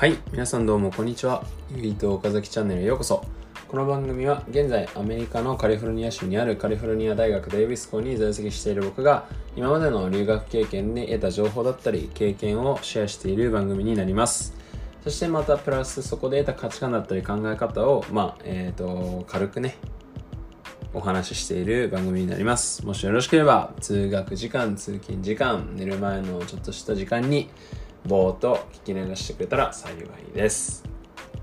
はい皆さんどうもこんにちは。ゆいと岡崎チャンネルへようこそ。この番組は現在アメリカのカリフォルニア州にあるカリフォルニア大学デイビス校に在籍している僕が今までの留学経験で得た情報だったり経験をシェアしている番組になります。そしてまたプラスそこで得た価値観だったり考え方をまあえっ、ー、と軽くねお話ししている番組になります。もしよろしければ、通学時間、通勤時間、寝る前のちょっとした時間に、ぼーっと聞き流してくれたら幸いです。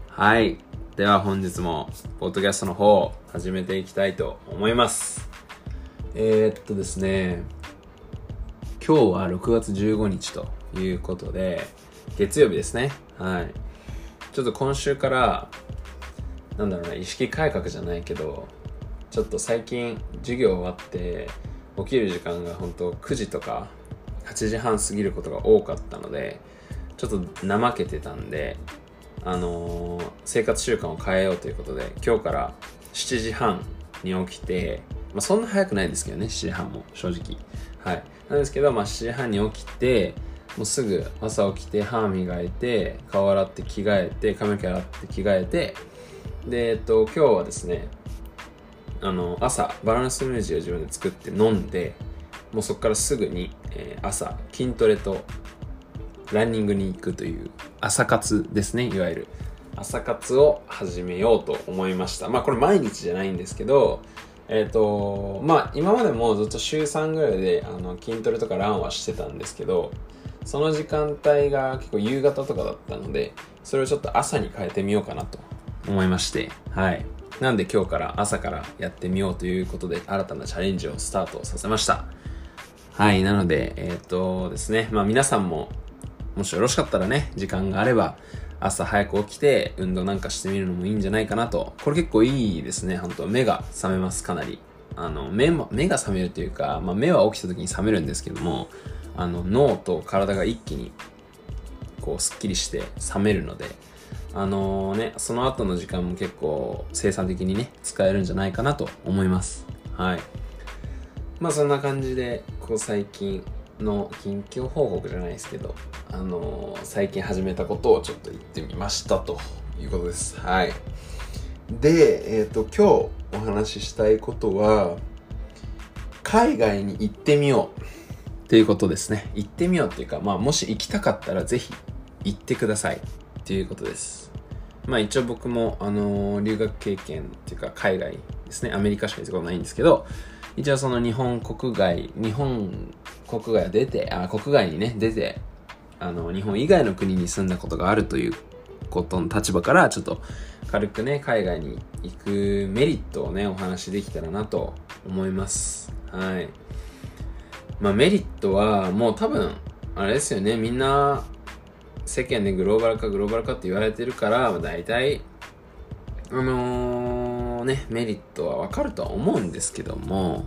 はい。では本日も、ポッドキャストの方、始めていきたいと思います。えー、っとですね、今日は6月15日ということで、月曜日ですね。はい。ちょっと今週から、なんだろうな、意識改革じゃないけど、ちょっと最近授業終わって起きる時間が本当9時とか8時半過ぎることが多かったのでちょっと怠けてたんであのー、生活習慣を変えようということで今日から7時半に起きて、まあ、そんな早くないですけどね7時半も正直。はい。なんですけど、まあ、7時半に起きてもうすぐ朝起きて歯磨いて顔洗って着替えて髪の毛洗って着替えてでえっと今日はですねあの朝バランスムージーを自分で作って飲んでもうそこからすぐに、えー、朝筋トレとランニングに行くという。朝活ですねいわゆる。朝活を始めようと思いました。まあこれ毎日じゃないんですけどえっ、ー、とまあ今までもずっと週3ぐらいであの筋トレとかランはしてたんですけどその時間帯が結構夕方とかだったのでそれをちょっと朝に変えてみようかなと。思いまして。はい。なんで今日から朝からやってみようということで新たなチャレンジをスタートさせましたはいなのでえっ、とですねまあ皆さんももしよろしかったらね、時間があれば、朝早く起きて運動なんかしてみるのもいいんじゃないかなと。これ結構いいですね、本当目が覚めます、かなり。あの、目も、目が覚めるというか、まあ、目は起きた時に覚めるんですけども、あの、脳と体が一気に、こう、すっきりして覚めるので、あのー、ね、その後の時間も結構生産的にね、使えるんじゃないかなと思います。はい。まあそんな感じで、こう最近、の近況報告じゃないですけど、あのー、最近始めたことをちょっと言ってみましたということです。はい。で、えっ、ー、と、今日お話ししたいことは、海外に行ってみようっていうことですね。行ってみようっていうか、まあ、もし行きたかったらぜひ行ってくださいっていうことです。まあ一応僕も、あのー、留学経験っていうか海外ですね、アメリカしか行ったことないんですけど、一応その日本国外、日本国外出て、あ、国外にね、出て、あの、日本以外の国に住んだことがあるということの立場から、ちょっと軽くね、海外に行くメリットをね、お話できたらなと思います。はい。まあメリットは、もう多分、あれですよね、みんな、世間でグローバル化、グローバル化って言われてるから、大体、あのー、ね、メリットはわかるとは思うんですけども、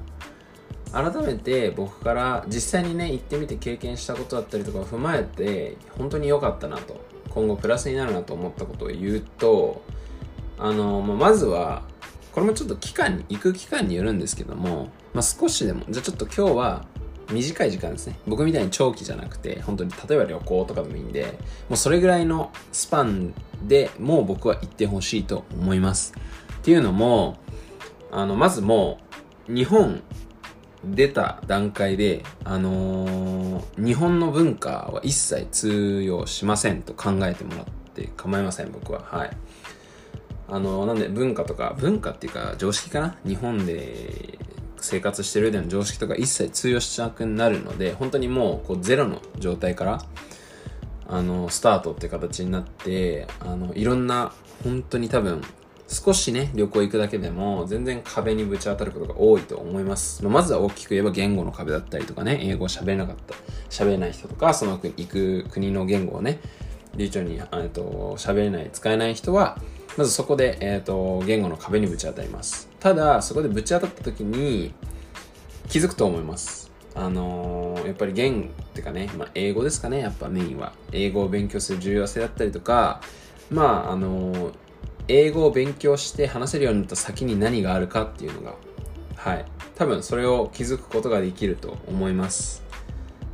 改めて僕から実際にね行ってみて経験したことだったりとかを踏まえて本当に良かったなと今後プラスになるなと思ったことを言うとあの、まあ、まずはこれもちょっと期間に行く期間によるんですけども、まあ、少しでもじゃあちょっと今日は短い時間ですね。僕みたいに長期じゃなくて本当に例えば旅行とかでもいいんでもうそれぐらいのスパンでもう僕は行ってほしいと思います。っていうのもあのまずもう日本出た段階で、あのー、日本の文化は一切通用しませんと考えてもらって構いません、僕は。はい。あのー、なんで文化とか、文化っていうか常識かな？日本で生活してる上での常識とか一切通用しなくなるので、本当にもうこうゼロの状態から、あの、スタートって形になって、あの、いろんな、本当に多分、少しね、旅行行くだけでも全然壁にぶち当たることが多いと思います。ままずは大きく言えば言語の壁だったりとかね、英語を喋れなかった、喋れない人とか、その行く国の言語をね、流暢に、えっと、喋れない、使えない人は、まずそこで、えっと、言語の壁にぶち当たります。ただ、そこでぶち当たった時に気づくと思います。あのー、やっぱり言語ってかね、まあ、英語ですかね、やっぱメインは。英語を勉強する重要性だったりとか、まあ、あのー英語を勉強して話せるようになった先に何があるかっていうのが、はい。多分それを気づくことができると思います。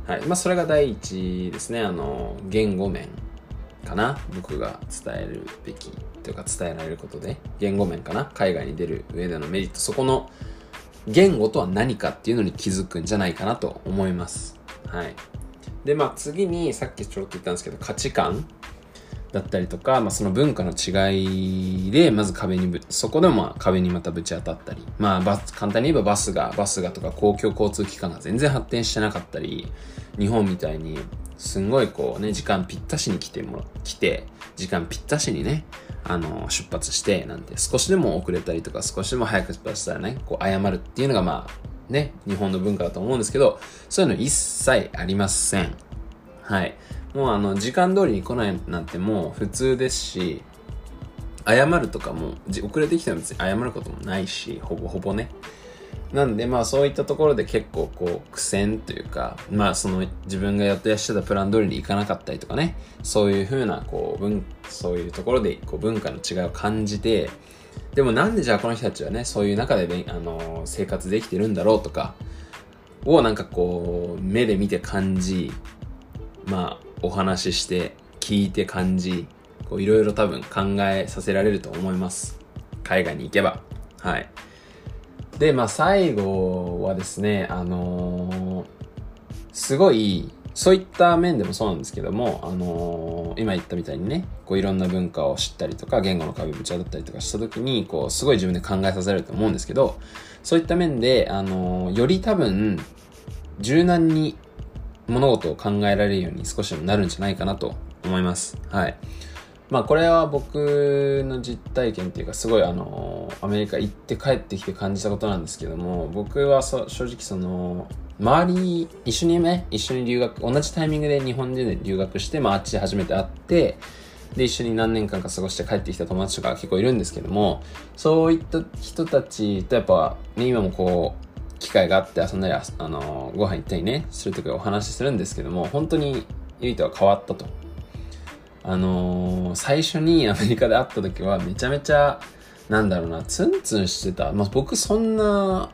はい。まあ、それが第一ですね。あの、言語面かな僕が伝えるべきというか伝えられることで言語面かな海外に出る上でのメリットそこの言語とは何かっていうのに気づくんじゃないかなと思いますはいでまあ次にさっきちょろっと言ったんですけど価値観だったりとか、まあ、その文化の違いでまず壁にぶそこでもまあ壁にまたぶち当たったりまあ簡単に言えばバスがバスがとか公共交通機関が全然発展してなかったり日本みたいにすんごいこうね時間ぴったしに来ても来て時間ぴったしにねあの出発してなんて少しでも遅れたりとか少しでも早く出発したらねこう謝るっていうのがまあね日本の文化だと思うんですけどそういうの一切ありません。はい。もうあの時間通りに来ないなんてもう普通ですし謝るとかも遅れてきたら別に謝ることもないしほぼほぼね。なんでまあそういったところで結構こう苦戦というかまあその自分が予定してたプラン通りにいかなかったりとかね。そういうふうなこう文そういうところでこう文化の違いを感じてでもなんでじゃあこの人たちはねそういう中であの生活できてるんだろうとかをなんかこう目で見て感じまあお話しして聞いて感じこういろいろ多分考えさせられると思います。海外に行けば。はい。でまあ最後はですねあのー、すごいそういった面でもそうなんですけども、あのー、今言ったみたいにね、こういろんな文化を知ったりとか、言語の壁ぶち当たったりとかした時に、こう、すごい自分で考えさせられると思うんですけど、そういった面で、あのー、より多分、柔軟に物事を考えられるように少しでもなるんじゃないかなと思います。はい。まあこれは僕の実体験っていうかすごいあのアメリカ行って帰ってきて感じたことなんですけども僕は正直その周り一緒にね一緒に留学同じタイミングで日本で留学して、まあ、あっちで初めて会ってで一緒に何年間か過ごして帰ってきた友達とか結構いるんですけどもそういった人たちとやっぱね今もこう機会があって遊んだり、あのご飯行ったりね、するときお話しするんですけども、本当にゆいとは変わったと。あのー、最初にアメリカで会った時はめちゃめちゃ、なんだろうな、ツンツンしてた。まあ、僕そんな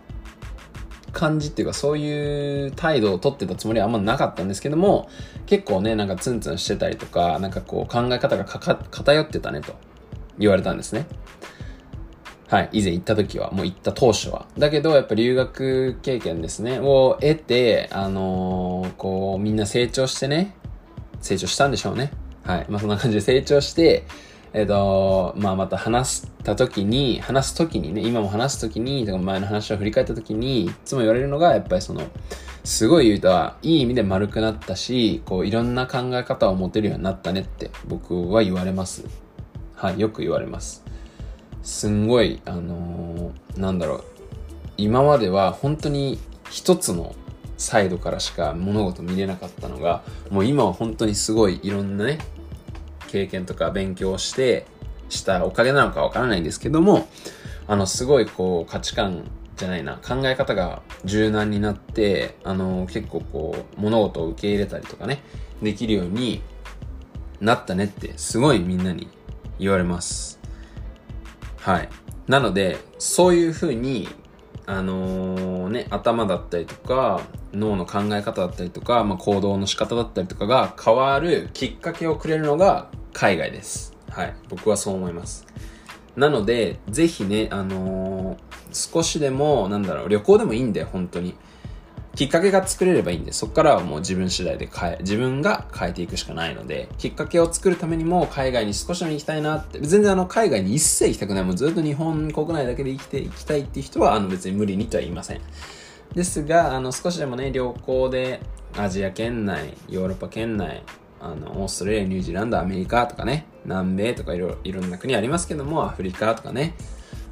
感じっていうかそういう態度をとってたつもりはあんまなかったんですけども、結構ね、なんかツンツンしてたりとか、なんかこう考え方が偏ってたねと言われたんですね。はい、以前行った時は、もう行った当初は。だけど、やっぱ留学経験ですね、を得て、あのー、こう、みんな成長してね、成長したんでしょうね。はい。まあ、そんな感じで成長して、えっ、ー、と、まあ、また話した時に、話す時にね、今も話す時に、とか前の話を振り返った時に、いつも言われるのが、やっぱりその、すごい言うとは、いい意味で丸くなったし、こう、いろんな考え方を持てるようになったねって僕は言われます。はい、よく言われます。すんごい、あのー、なんだろう、今までは本当に一つのサイドからしか物事見れなかったのが、もう今は本当にすごいいろんなね、経験とか勉強して、したおかげなのかわからないんですけども、あの、すごいこう価値観じゃないな、考え方が柔軟になって、あの、結構こう、物事を受け入れたりとかね、できるようになったねって、すごいみんなに言われます。はい。なので、そういうふうに、あのー、ね、頭だったりとか、脳の考え方だったりとか、まあ、行動の仕方だったりとかが変わるきっかけをくれるのが海外です。はい。僕はそう思います。なので、ぜひね、あのー、少しでも、なんだろう、旅行でもいいんだよ、本当に。きっかけが作れればいいんで、そこからはもう自分次第で変え、自分が変えていくしかないので、きっかけを作るためにも海外に少しでも行きたいなって、全然あの海外に一切行きたくない、もうずっと日本国内だけで生きていきたいっていう人は、あの別に無理にとは言いません。ですが、あの少しでもね、旅行でアジア圏内、ヨーロッパ圏内、あの、オーストラリア、ニュージーランド、アメリカとかね、南米とかいろいろんな国ありますけども、アフリカとかね、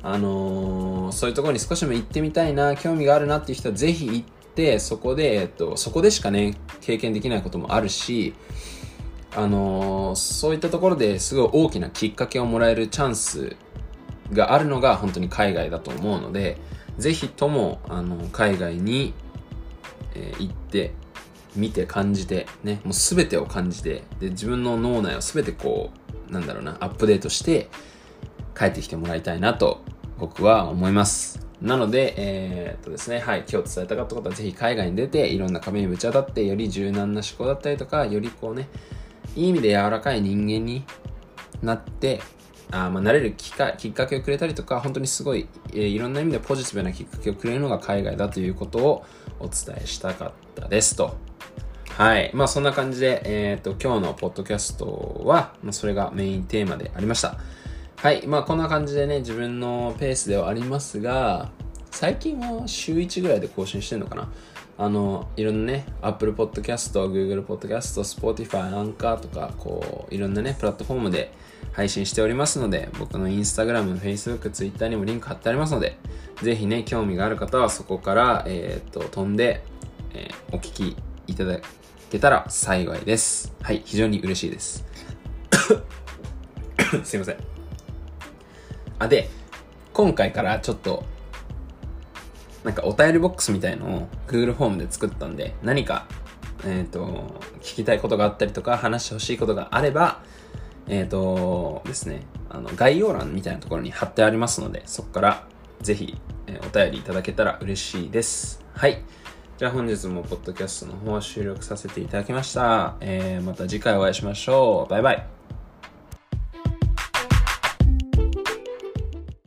あのー、そういうところに少しでも行ってみたいな、興味があるなっていう人はぜひ行ってそこで、えっと、そこでしかね経験できないこともあるしあの、そういったところですごい大きなきっかけをもらえるチャンスがあるのが本当に海外だと思うのでぜひともあの海外に、えー、行って見て感じてねもう全てを感じてで自分の脳内を全てこうなんだろうなアップデートして帰ってきてもらいたいなと僕は思います。なので、えー、っとですね、はい、今日伝えたかったことは、ぜひ海外に出て、いろんな壁にぶち当たって、より柔軟な思考だったりとか、よりこうね、いい意味で柔らかい人間になってあまあ、慣れるきかきっかけをくれたりとか、本当にすごい、えー、いろんな意味でポジティブなきっかけをくれるのが海外だということをお伝えしたかったですと。はい。まあそんな感じで、えっ、ー、と、今日のポッドキャストは、まあ、それがメインテーマでありました。はい。まあこんな感じでね、自分のペースではありますが、最近は週1ぐらいで更新してるのかなあの、いろんなね、Apple Podcast、Google Podcast、Spotify、Anchor とか、こう、いろんなね、プラットフォームで配信しておりますので、僕の Instagram、Facebook、Twitter にもリンク貼ってありますので、ぜひね、興味がある方はそこから、えっ、と、飛んで、えー、お聞きいただけたら幸いです。はい、非常に嬉しいです。すいません。あ、で、今回からちょっとなんかお便りボックスみたいのを Google フォームで作ったんで、何か、えっ、ー、と、聞きたいことがあったりとか、話してほしいことがあれば、えっ、ー、とですね、あの、概要欄みたいなところに貼ってありますので、そこからぜひ、えー、お便りいただけたら嬉しいです。はい。じゃあ本日もポッドキャストの方は終了させていただきました。えー、また次回お会いしましょう。バイバイ。